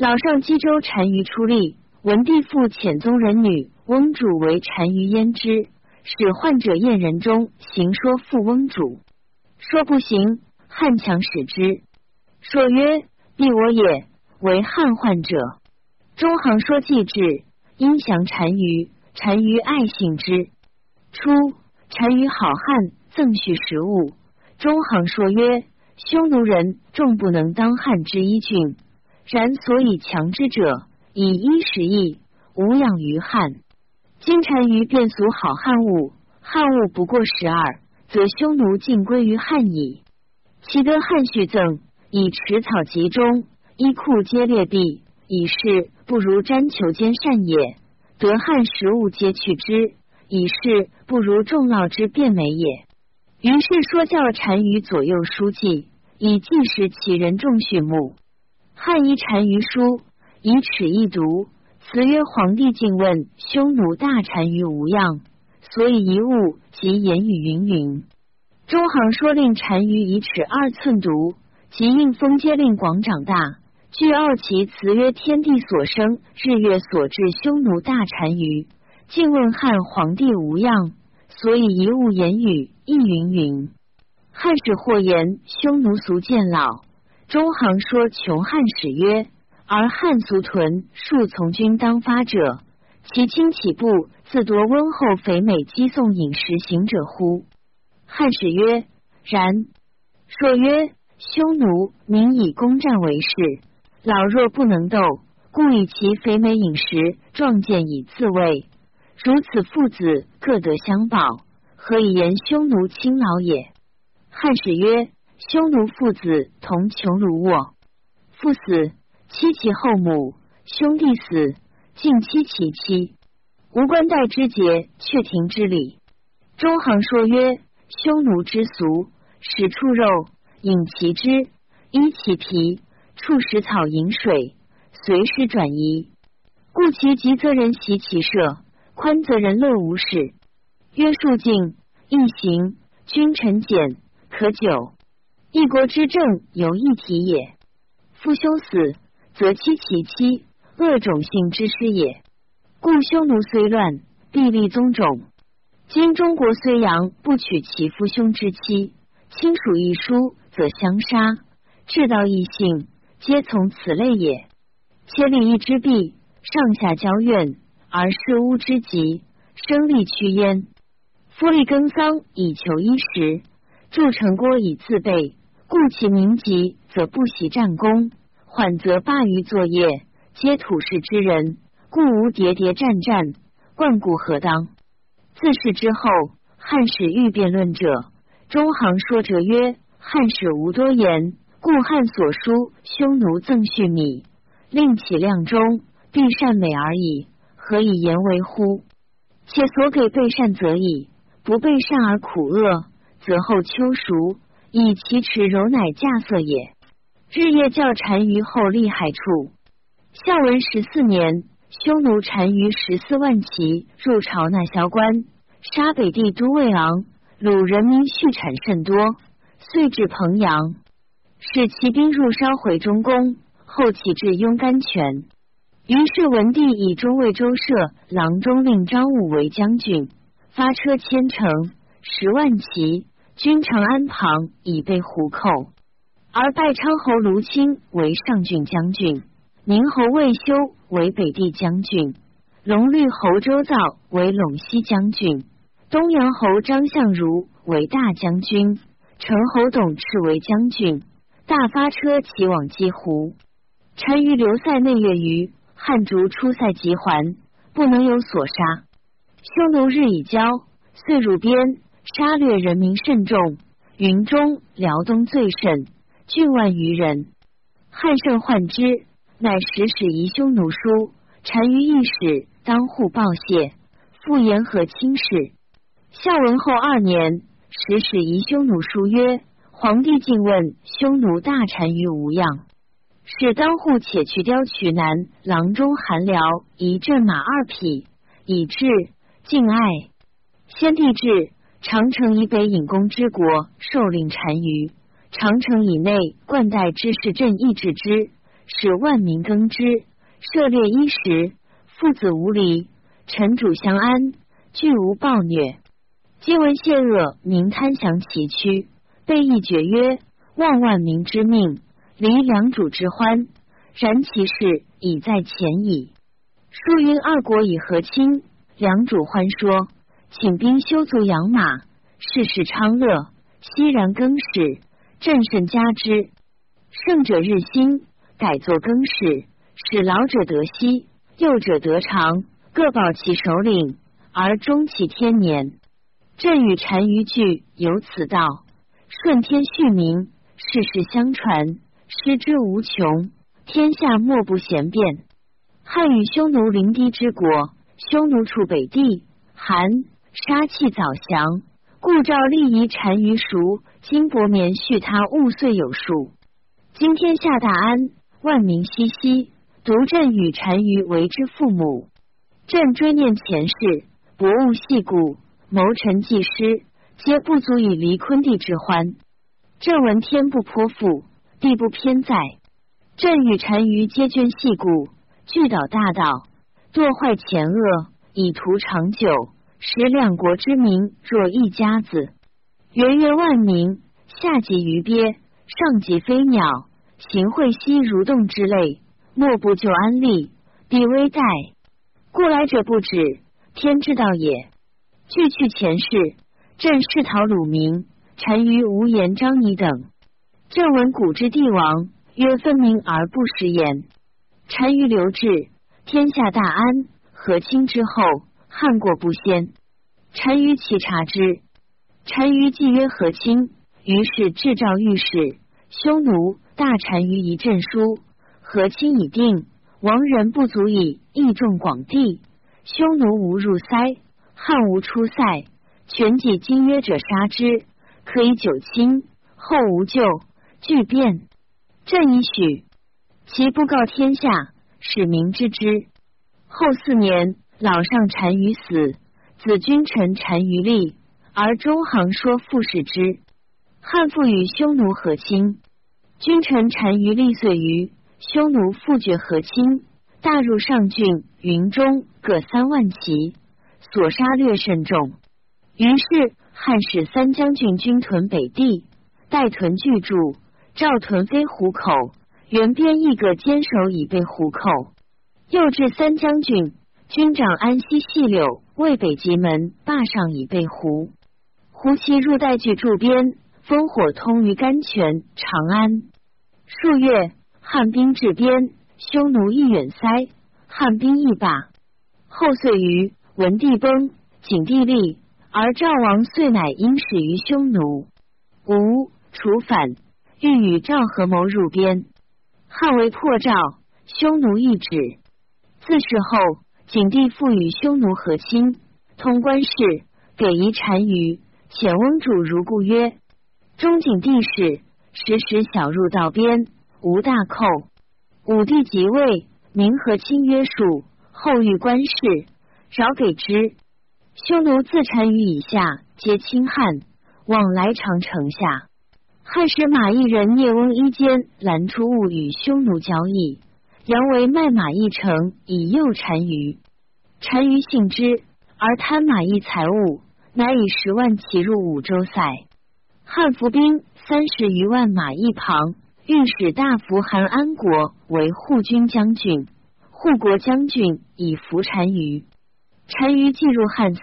老上冀州单于出力，文帝复遣宗人女翁主为单于焉之，使患者燕人中行说复翁主，说不行，汉强使之。说曰：“必我也，为汉患者。”中行说既至，因降单于，单于爱信之。初，单于好汉，赠许食物。中行说曰：“匈奴人众不能当汉之一郡。”然所以强之者，以衣食役，无养于汉。今单于变俗好汉物，汉物不过十二，则匈奴尽归于汉矣。其得汉续赠，以持草集中，衣裤皆劣币，以是不如瞻求兼善也。得汉食物皆去之，以是不如众劳之变美也。于是说教单于左右书记，以记时其人众畜牧。汉一单于书，以尺一读。词曰：“皇帝敬问匈奴大单于无恙，所以遗物及言语云云。”中行说令单于以尺二寸读，即应封皆令广长大。据奥奇词曰：“天地所生，日月所至，匈奴大单于敬问汉皇帝无恙，所以遗物言语亦云云。”汉使或言匈奴俗渐老。中行说穷汉使曰：“而汉俗屯数从军当发者，其轻起步自夺温厚肥美击送饮食行者乎？”汉使曰：“然。”说曰：“匈奴民以攻战为事，老弱不能斗，故以其肥美饮食壮健以自卫。如此父子各得相保，何以言匈奴轻老也？”汉使曰。匈奴父子同穷如卧，父死妻其后母，兄弟死尽妻其妻，无关代之节，却庭之礼。中行说曰：匈奴之俗，食畜肉，饮其汁，衣其皮，畜食草，饮水，随时转移。故其急则人袭其舍，宽则人乐无事。约束敬，易行，君臣简，可久。一国之政由一体也。夫兄死，则妻其妻，恶种姓之师也。故匈奴虽乱，必立宗种。今中国虽阳，不取其父兄之妻，亲属一疏，则相杀。至道异性，皆从此类也。且礼义之弊，上下交怨，而事巫之极，生力趋焉。夫立耕桑以求衣食，筑城郭以自备。故其民急，则不习战功；缓则罢于作业，皆土士之人，故无喋喋战战，贯固何当？自是之后，汉使欲辩论者，中行说者曰：汉使无多言，故汉所书匈奴赠畜米，令其量中，必善美而已，何以言为乎？且所给备善则已，不备善而苦恶，则后秋熟。以其齿柔乃稼色也。日夜教单于后利害处。孝文十四年，匈奴单于十四万骑入朝纳萧关，杀北地都尉昂，虏人民畜产甚多，遂至彭阳，使骑兵入烧毁中宫，后起至雍甘泉。于是文帝以中尉周舍、郎中令张武为将军，发车千乘，十万骑。军长安旁以被胡寇，而拜昌侯卢钦为上郡将军，宁侯魏修为北地将军，龙绿侯周造为陇西将军，东阳侯张相如为大将军，陈侯董赤为将军。大发车骑往击胡，单于留塞内月余，汉卒出塞即还，不能有所杀。匈奴日以交，遂入边。杀掠人民甚众，云中、辽东最甚，郡万余人。汉胜患之，乃使使遗匈奴书，单于一使当户报谢，复言和亲事。孝文后二年，使使遗匈奴书曰：“皇帝敬问匈奴大单于无恙，使当户且去雕取南郎中韩辽一镇马二匹，以至敬爱。先帝至。”长城以北引弓之国，受令单于；长城以内冠带之士镇抑制之，使万民耕织，涉猎衣食，父子无离，臣主相安，俱无暴虐。今闻谢恶，民贪降其躯，被议绝曰：万万民之命，离良主之欢。然其事已在前矣。书云二国以和亲，良主欢说，请兵修足养马，事事昌乐，熙然更始，朕甚加之。胜者日新，改作更始，使老者得息，幼者得长，各保其首领，而终其天年。朕与单于俱有此道，顺天续民，世世相传，师之无穷，天下莫不贤辩。汉与匈奴临敌之国，匈奴处北地，韩杀气早降，故召立夷单于熟。金伯棉续他物岁有数，今天下大安，万民熙熙，独朕与单于为之父母。朕追念前世，博物细故。谋臣济师，皆不足以离昆地之欢。朕闻天不颇覆，地不偏在。朕与单于皆捐细故，聚岛大道，堕坏前恶，以图长久，使两国之民若一家子。元月万民，下及鱼鳖，上及飞鸟，行会兮蠕动之类，莫不就安利，必危殆。故来者不止，天之道也。据去前世，朕视讨鲁民，单于无言张仪等。朕闻古之帝王，曰分明而不食言。单于留志，天下大安，和亲之后，汉国不先。单于其察之，单于既曰和亲，于是制诏御史，匈奴大单于一朕书，和亲已定，亡人不足以益众广地，匈奴无入塞。汉无出塞，权己今约者杀之，可以久亲。后无救，惧变。朕以许，其不告天下，使民知之。后四年，老上单于死，子君臣单于立，而中行说复使之。汉复与匈奴和亲，君臣单于立遂于匈奴复绝和亲，大入上郡、云中各三万骑。所杀略甚众，于是汉使三将军军屯北地，待屯巨住，赵屯飞虎口，原边一个坚守以备虎口。又至三将军军长安西细柳渭北极门霸上以备胡。胡骑入代拒驻边，烽火通于甘泉、长安。数月，汉兵至边，匈奴亦远塞，汉兵亦罢。后遂于。文帝崩，景帝立，而赵王遂乃因始于匈奴。吴楚反，欲与赵合谋入边。汉为破赵，匈奴亦止。自是后，景帝复与匈奴和亲，通关事，给夷单于。遣翁主如故曰：中景帝时，时时小入道边，无大寇。武帝即位，明和亲约束，后遇官事。饶给之。匈奴自单于以下，皆亲汉，往来长城下。汉使马邑人聂翁一间拦出物与匈奴交易，杨为卖马邑城以诱单于。单于信之，而贪马邑财物，乃以十万骑入五州塞。汉伏兵三十余万马邑旁，御史大夫韩安国为护军将军，护国将军以伏单于。单于进入汉塞，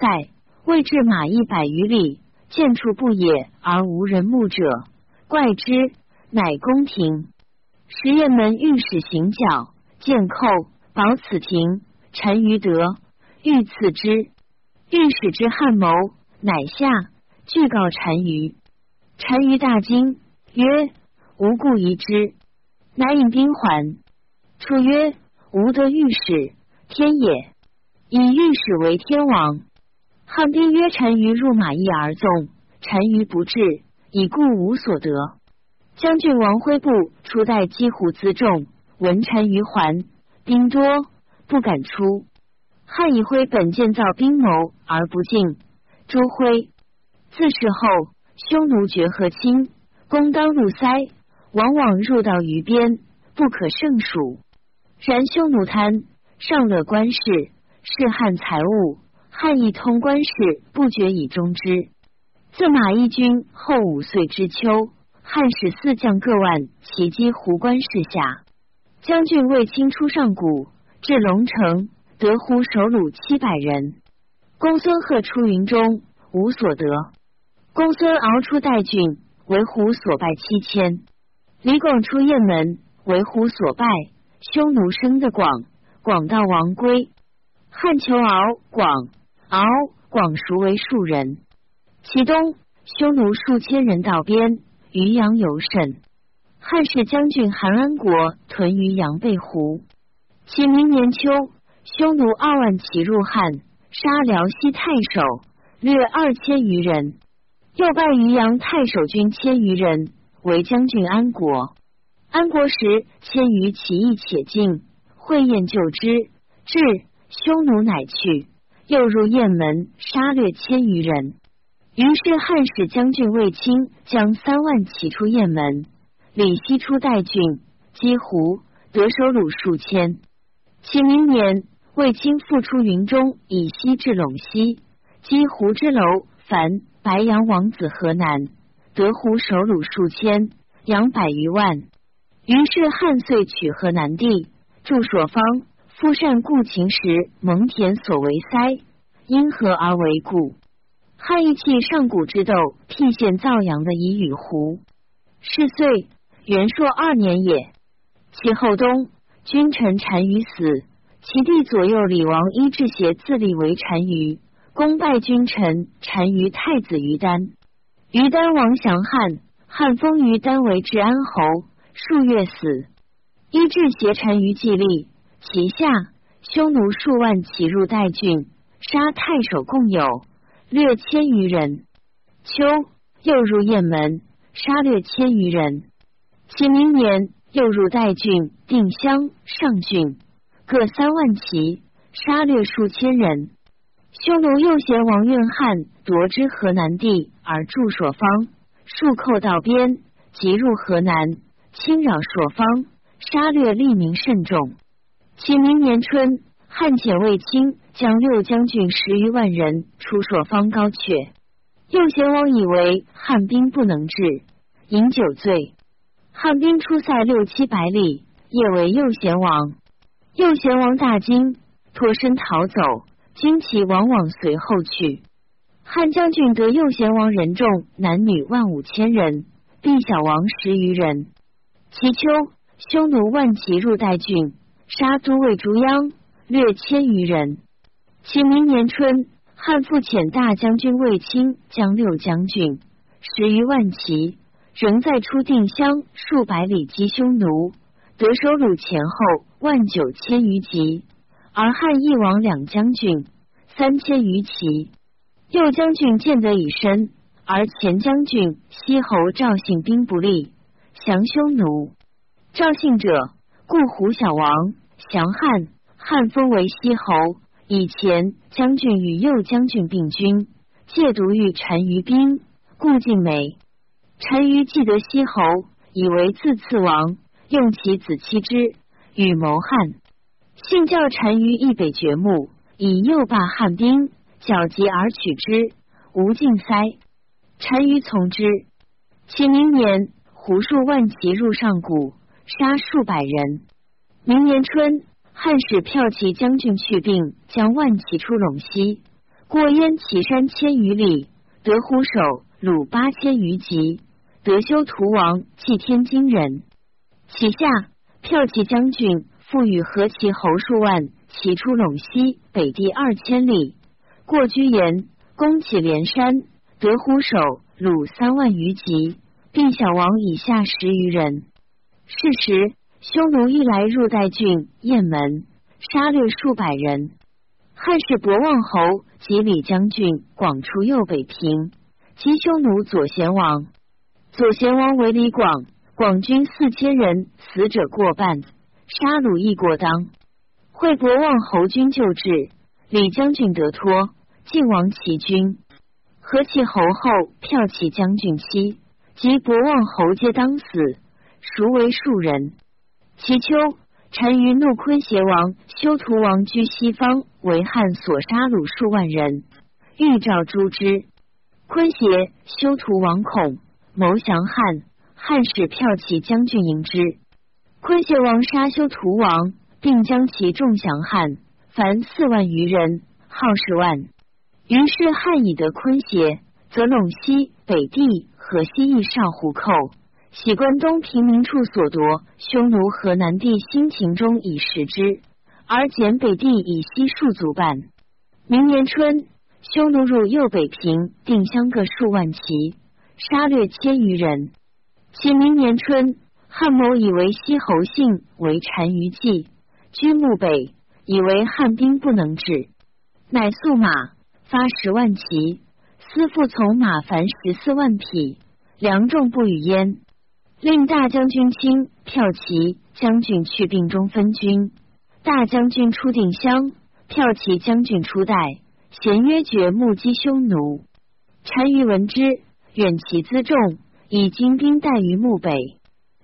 未至马邑百余里，见处不野而无人目者，怪之，乃宫廷。十雁门御史行脚，见寇，保此庭。单于得，欲赐之。御史之汉谋，乃下，具告单于。单于大惊，曰：“无故疑之。”乃引兵还。楚曰：“吾得御史，天也。”以御史为天王，汉兵曰：“单于入马邑而纵，单于不至，以故无所得。”将军王辉部初代击虎辎重，文臣于还，兵多，不敢出。汉以辉本建造兵谋而不进，朱辉自是后，匈奴绝和亲，攻当入塞，往往入到于边，不可胜数。然匈奴贪上乐官事，是汉财物，汉一通官事，不觉以终之。自马邑军后五岁之秋，汉使四将各万袭击胡关市下，将军卫青出上谷，至龙城，得胡首虏七百人。公孙贺出云中，无所得。公孙敖出代郡，为胡所败七千。李广出雁门，为胡所败。匈奴生的广，广到王归。汉求敖，广，敖，广孰为庶人。其东，匈奴数千人到边，渔阳尤甚。汉使将军韩安国屯于阳背湖。其明年秋，匈奴二万骑入汉，杀辽西太守，掠二千余人。又拜渔阳太守军千余人为将军安国。安国时千余起义且进，会宴就之，至匈奴乃去。又入雁门，杀掠千余人。于是汉使将军卫青将三万骑出雁门，李希出代郡，击胡，得首虏数千。其明年，卫青复出云中，以西至陇西，击胡之楼，凡。白羊王子河南，得胡首虏数千，羊百余万。于是汉遂取河南地，筑所方。夫善故秦时，蒙恬所为塞，因何而为故？汉义气上古之斗，替县造阳的以与胡。是岁，元朔二年也。其后冬，君臣单于死，其弟左右李王伊志协自立为单于。功败君臣，单于太子于丹。于丹王降汉，汉封于丹为治安侯。数月死。伊至携单于继立，其下匈奴数万起入代郡，杀太守共有略千余人。秋又入雁门，杀掠千余人。其明年又入代郡、定襄、上郡，各三万骑，杀掠数千人。匈奴右贤王怨汉夺之河南地，而驻所方，数寇到边，即入河南，侵扰所方，杀掠利民甚众。其明年春，汉遣卫青将六将军十余万人出朔方高阙。右贤王以为汉兵不能治，饮酒醉。汉兵出塞六七百里，夜为右贤王。右贤王大惊，脱身逃走。惊奇往往随后去。汉将军得右贤王人众，男女万五千人，弟小王十余人。其秋，匈奴万骑入代郡，杀都尉朱鞅，略千余人。其明年春，汉复遣大将军卫青将六将军十余万骑，仍在出定襄数百里击匈奴，得首虏前后万九千余级。而汉义王两将军三千余骑，右将军见得以身，而前将军西侯赵信兵不利，降匈奴。赵信者，故胡小王，降汉，汉封为西侯。以前将军与右将军并军，借毒欲单于兵，故尽美。单于既得西侯，以为自次王，用其子妻之，与谋汉。信教单于易北掘墓，以诱罢汉兵，剿集而取之，无尽塞。单于从之。其明年，胡数万骑入上谷，杀数百人。明年春，汉使骠骑将军去病，将万骑出陇西，过燕岐山千余里，得胡首虏八千余级，得修图王祭天津人。其下骠骑将军。复与何其侯数万，骑出陇西北地二千里，过居延，攻起连山，得虎首虏三万余级，并小王以下十余人。是时，匈奴一来入代郡雁门，杀掠数百人。汉使博望侯及李将军广出右北平，击匈奴左贤王。左贤王为李广，广军四千人，死者过半。杀戮亦过当，惠博望侯军救治，李将军得脱，晋王齐军。何其侯后骠骑将军妻及博望侯皆当死，孰为庶人？其秋，单于怒昆邪王修图王居西方，为汉所杀虏数万人，欲召诛之。昆邪修图王恐，谋降汉，汉使骠骑将军迎之。昆邪王杀修图王，并将其众降汉，凡四万余人，号十万。于是汉以得昆邪，则陇西、北地、河西邑少胡寇，喜关东平民处所夺，匈奴河南地新秦中以食之，而减北地以西数足半。明年春，匈奴入右北平，定襄各数万骑，杀掠千余人。其明年春。汉某以为西侯姓为单于计，居墓北，以为汉兵不能治，乃速马发十万骑，私复从马凡十四万匹，粮众不与焉。令大将军卿骠骑将军去病中分军，大将军出定襄，骠骑将军出代，咸约绝目击匈奴。单于闻之，远其辎重，以精兵待于墓北。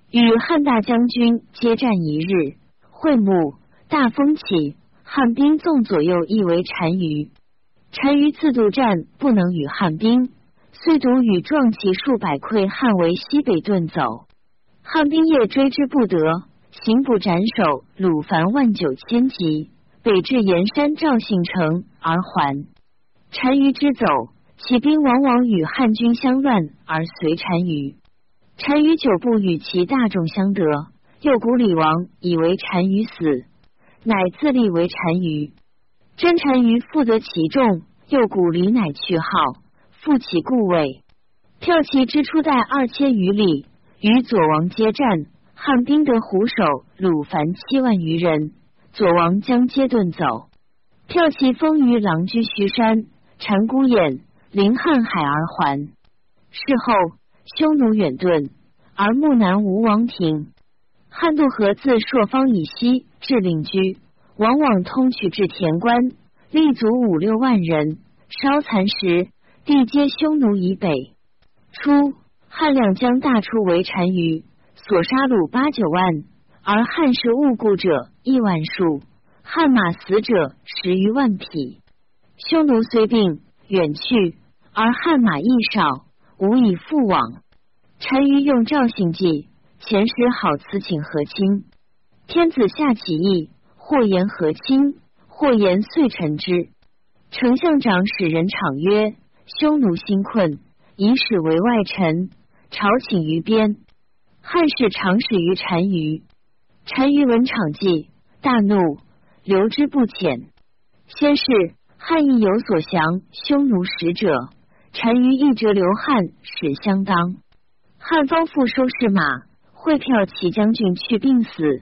与汉大将军接战一日，会幕大风起，汉兵纵左右亦为单于。单于自渡战，不能与汉兵，遂独与壮骑数百溃汉为西北遁走。汉兵夜追之不得，行不斩首鲁凡万九千级，北至盐山赵信城而还。单于之走，起兵往往与汉军相乱，而随单于。单于久不与其大众相得，右古李王以为单于死，乃自立为单于。真单于负责其众，右古李乃去号，复其故位。骠骑之初带二千余里，与左王接战，汉兵得虎首鲁凡七万余人，左王将皆遁走。骠骑封于狼居虚山，禅孤眼临瀚海而还。事后。匈奴远遁，而木南无王庭。汉渡河自朔方以西至令居，往往通取至田关，立足五六万人。稍残时，地皆匈奴以北。初，汉两江大出为单于，所杀虏八九万，而汉时误故者亿万数，汉马死者十余万匹。匈奴虽病远去，而汉马亦少。无以复往。单于用赵信计，前时好辞请和亲。天子下起义，或言和亲，或言遂臣之。丞相长使人场曰：“匈奴心困，以使为外臣，朝请于边。”汉使长使于单于。单于闻场计，大怒，留之不遣。先是，汉亦有所降匈奴使者。单于一折刘汉使相当，汉方复收拾马，会票骑将军去病死。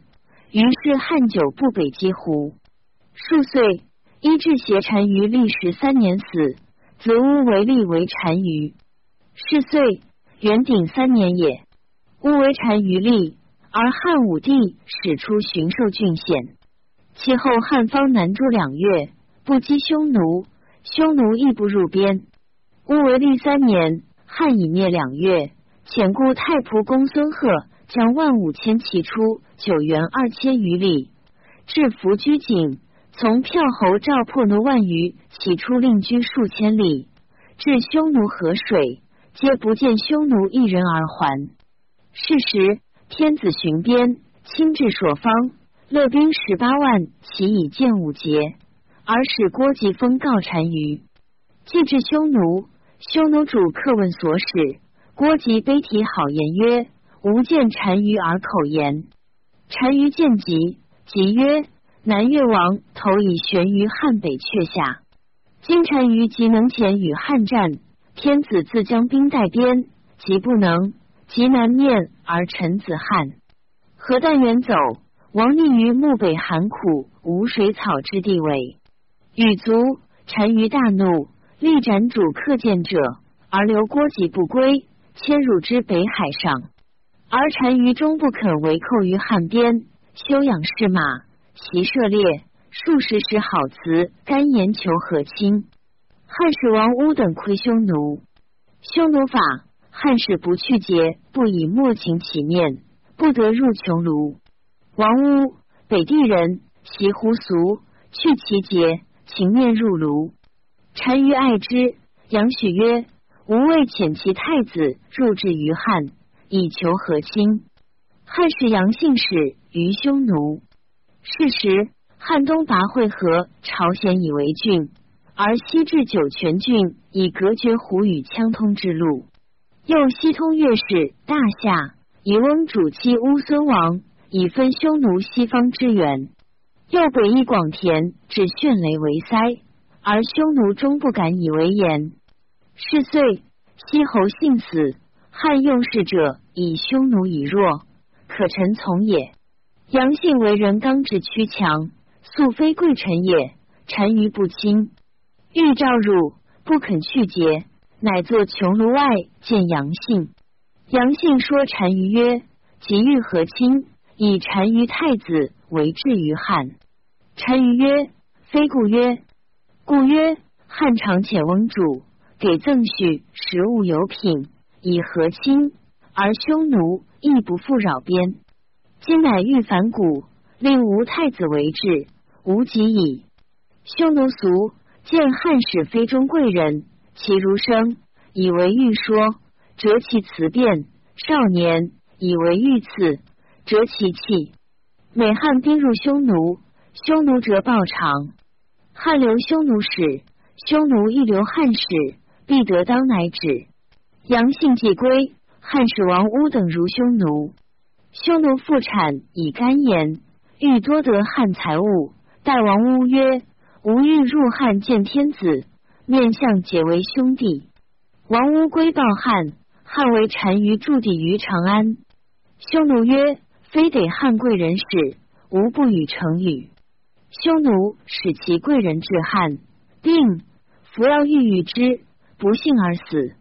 于是汉久不北击胡。数岁，伊至携单于历时三年死，子乌为立为单于。是岁，元鼎三年也，乌为单于立，而汉武帝使出巡狩郡县。其后汉方南诸两月，不击匈奴，匈奴亦不入边。乌为立三年，汉已灭两月，遣故太仆公孙贺将万五千骑出九原二千余里，至伏居井，从票侯赵破奴万余，起出令居数千里，至匈奴河水，皆不见匈奴一人而还。是时，天子巡边，亲至朔方，勒兵十八万，其以见五节，而使郭吉封告单于，既至匈奴。匈奴主客问所使，郭吉悲啼好言曰：“吾见单于而口言。”单于见吉，吉曰：“南越王头已悬于汉北阙下，今单于即能前与汉战，天子自将兵带边，即不能，即南面而臣子汉。何但远走，王立于漠北寒苦无水草之地尾。羽卒，单于大怒。力斩主客见者，而留郭吉不归，迁入之北海上。而单于终不肯为寇于汉边，休养士马，其射猎，数十时好辞，甘言求和亲。汉使王乌等窥匈奴，匈奴法，汉使不去节，不以莫情起面，不得入穷庐。王屋，北地人，习胡俗，去其节，情面入庐。单于爱之，杨许曰：“吾为遣其太子入至于汉，以求和亲。”汉使杨姓使于匈奴。是时，汉东拔会合朝鲜以为郡，而西至酒泉郡，以隔绝胡与羌通之路。又西通越氏大夏，以翁主妻乌孙王，以分匈奴西方之源。又北夷广田，至炫雷为塞，而匈奴终不敢以为言。是岁，西侯幸死，汉用事者以匈奴以弱，可臣从也。杨姓为人刚直屈强，素非贵臣也。单于不亲，欲召入，不肯去节，乃作穷庐外见杨姓。杨姓说单于曰：“即欲和亲，以单于太子为质于汉。”单于曰：“非故曰，故曰汉常遣翁主给赠许食物有品，以和亲，而匈奴亦不复扰边。”今乃欲反古，令吴太子为质，无及矣。匈奴俗见汉使非中贵人，其如生，以为欲说，折其辞辩；少年以为欲刺，折其器。每汉兵入匈奴，匈奴折报偿。汉留匈奴使，匈奴亦留汉使，必得当乃止。杨姓既归，汉使王乌等如匈奴。匈奴复产以干言，欲多得汉财物。代王乌曰：“吾欲入汉见天子，面相结为兄弟。”王乌归报汉，汉为单于驻地于长安。匈奴曰：“非得汉贵人使，吾不与成语。”匈奴使其贵人至汉，病，服药欲与之，不幸而死。